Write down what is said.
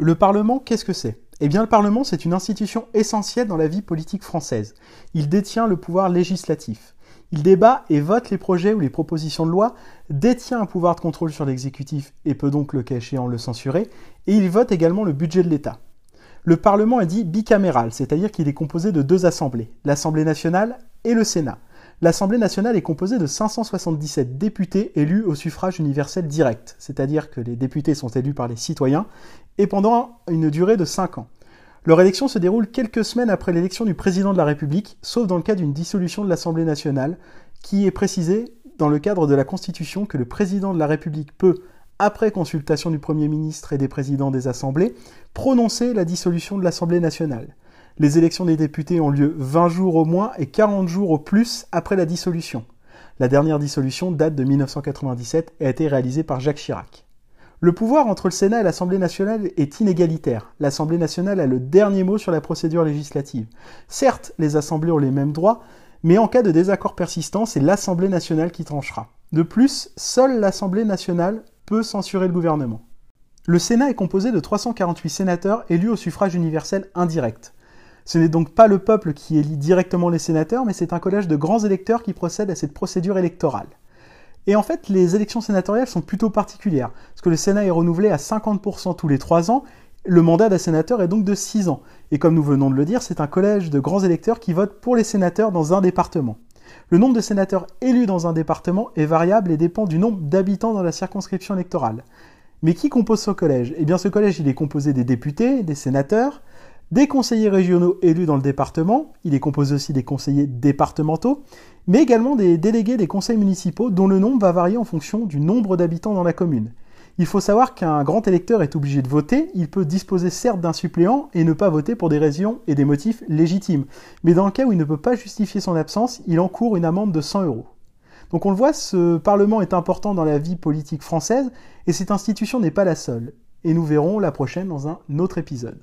Le Parlement, qu'est-ce que c'est? Eh bien, le Parlement, c'est une institution essentielle dans la vie politique française. Il détient le pouvoir législatif. Il débat et vote les projets ou les propositions de loi, détient un pouvoir de contrôle sur l'exécutif et peut donc, le cas échéant, le censurer, et il vote également le budget de l'État. Le Parlement est dit bicaméral, c'est-à-dire qu'il est composé de deux assemblées, l'Assemblée nationale et le Sénat. L'Assemblée nationale est composée de 577 députés élus au suffrage universel direct, c'est-à-dire que les députés sont élus par les citoyens, et pendant une durée de 5 ans. Leur élection se déroule quelques semaines après l'élection du président de la République, sauf dans le cas d'une dissolution de l'Assemblée nationale, qui est précisé dans le cadre de la Constitution que le président de la République peut, après consultation du Premier ministre et des présidents des assemblées, prononcer la dissolution de l'Assemblée nationale. Les élections des députés ont lieu 20 jours au moins et 40 jours au plus après la dissolution. La dernière dissolution date de 1997 et a été réalisée par Jacques Chirac. Le pouvoir entre le Sénat et l'Assemblée nationale est inégalitaire. L'Assemblée nationale a le dernier mot sur la procédure législative. Certes, les assemblées ont les mêmes droits, mais en cas de désaccord persistant, c'est l'Assemblée nationale qui tranchera. De plus, seule l'Assemblée nationale peut censurer le gouvernement. Le Sénat est composé de 348 sénateurs élus au suffrage universel indirect. Ce n'est donc pas le peuple qui élit directement les sénateurs, mais c'est un collège de grands électeurs qui procède à cette procédure électorale. Et en fait, les élections sénatoriales sont plutôt particulières, parce que le Sénat est renouvelé à 50% tous les 3 ans, le mandat d'un sénateur est donc de 6 ans. Et comme nous venons de le dire, c'est un collège de grands électeurs qui votent pour les sénateurs dans un département. Le nombre de sénateurs élus dans un département est variable et dépend du nombre d'habitants dans la circonscription électorale. Mais qui compose ce collège? Eh bien ce collège, il est composé des députés, des sénateurs, des conseillers régionaux élus dans le département, il est composé aussi des conseillers départementaux, mais également des délégués des conseils municipaux dont le nombre va varier en fonction du nombre d'habitants dans la commune. Il faut savoir qu'un grand électeur est obligé de voter, il peut disposer certes d'un suppléant et ne pas voter pour des raisons et des motifs légitimes, mais dans le cas où il ne peut pas justifier son absence, il encourt une amende de 100 euros. Donc on le voit, ce Parlement est important dans la vie politique française, et cette institution n'est pas la seule. Et nous verrons la prochaine dans un autre épisode.